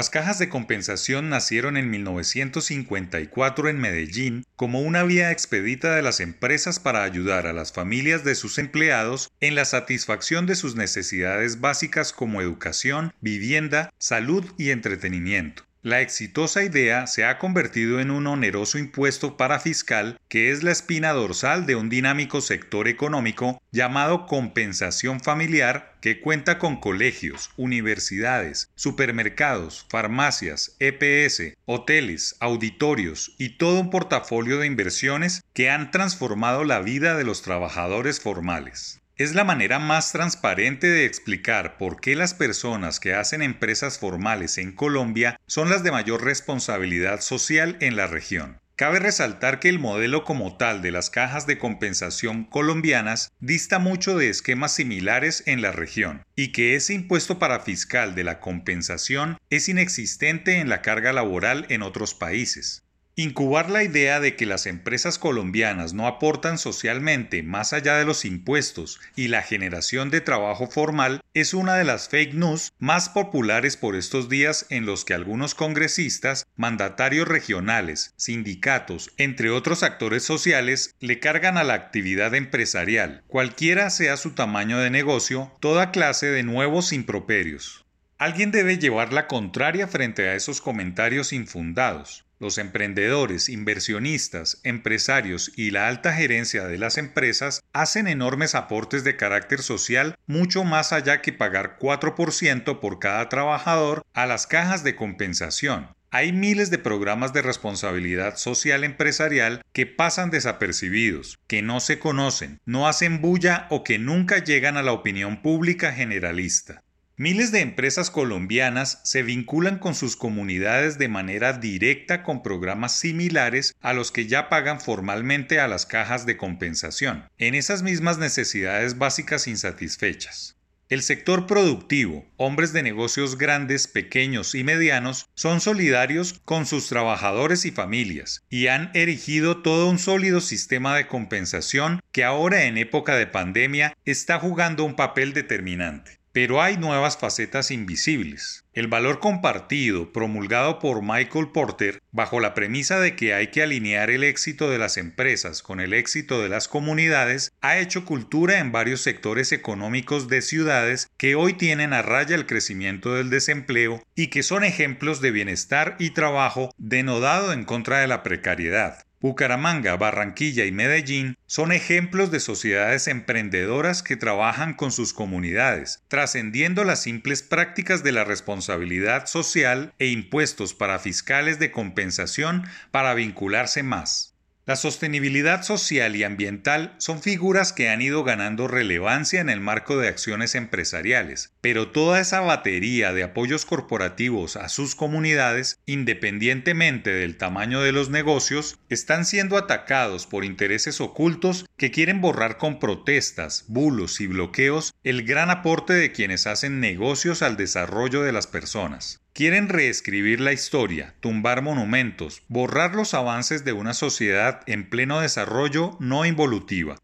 Las cajas de compensación nacieron en 1954 en Medellín como una vía expedita de las empresas para ayudar a las familias de sus empleados en la satisfacción de sus necesidades básicas como educación, vivienda, salud y entretenimiento. La exitosa idea se ha convertido en un oneroso impuesto para fiscal que es la espina dorsal de un dinámico sector económico llamado compensación familiar que cuenta con colegios, universidades, supermercados, farmacias, EPS, hoteles, auditorios y todo un portafolio de inversiones que han transformado la vida de los trabajadores formales. Es la manera más transparente de explicar por qué las personas que hacen empresas formales en Colombia son las de mayor responsabilidad social en la región. Cabe resaltar que el modelo como tal de las cajas de compensación colombianas dista mucho de esquemas similares en la región y que ese impuesto para fiscal de la compensación es inexistente en la carga laboral en otros países. Incubar la idea de que las empresas colombianas no aportan socialmente más allá de los impuestos y la generación de trabajo formal es una de las fake news más populares por estos días en los que algunos congresistas, mandatarios regionales, sindicatos, entre otros actores sociales, le cargan a la actividad empresarial, cualquiera sea su tamaño de negocio, toda clase de nuevos improperios. Alguien debe llevar la contraria frente a esos comentarios infundados. Los emprendedores, inversionistas, empresarios y la alta gerencia de las empresas hacen enormes aportes de carácter social mucho más allá que pagar 4% por cada trabajador a las cajas de compensación. Hay miles de programas de responsabilidad social empresarial que pasan desapercibidos, que no se conocen, no hacen bulla o que nunca llegan a la opinión pública generalista. Miles de empresas colombianas se vinculan con sus comunidades de manera directa con programas similares a los que ya pagan formalmente a las cajas de compensación, en esas mismas necesidades básicas insatisfechas. El sector productivo, hombres de negocios grandes, pequeños y medianos, son solidarios con sus trabajadores y familias y han erigido todo un sólido sistema de compensación que ahora en época de pandemia está jugando un papel determinante. Pero hay nuevas facetas invisibles. El valor compartido, promulgado por Michael Porter, bajo la premisa de que hay que alinear el éxito de las empresas con el éxito de las comunidades, ha hecho cultura en varios sectores económicos de ciudades que hoy tienen a raya el crecimiento del desempleo y que son ejemplos de bienestar y trabajo denodado en contra de la precariedad. Bucaramanga, Barranquilla y Medellín son ejemplos de sociedades emprendedoras que trabajan con sus comunidades, trascendiendo las simples prácticas de la responsabilidad social e impuestos para fiscales de compensación para vincularse más. La sostenibilidad social y ambiental son figuras que han ido ganando relevancia en el marco de acciones empresariales, pero toda esa batería de apoyos corporativos a sus comunidades, independientemente del tamaño de los negocios, están siendo atacados por intereses ocultos que quieren borrar con protestas, bulos y bloqueos el gran aporte de quienes hacen negocios al desarrollo de las personas. Quieren reescribir la historia, tumbar monumentos, borrar los avances de una sociedad en pleno desarrollo no involutiva.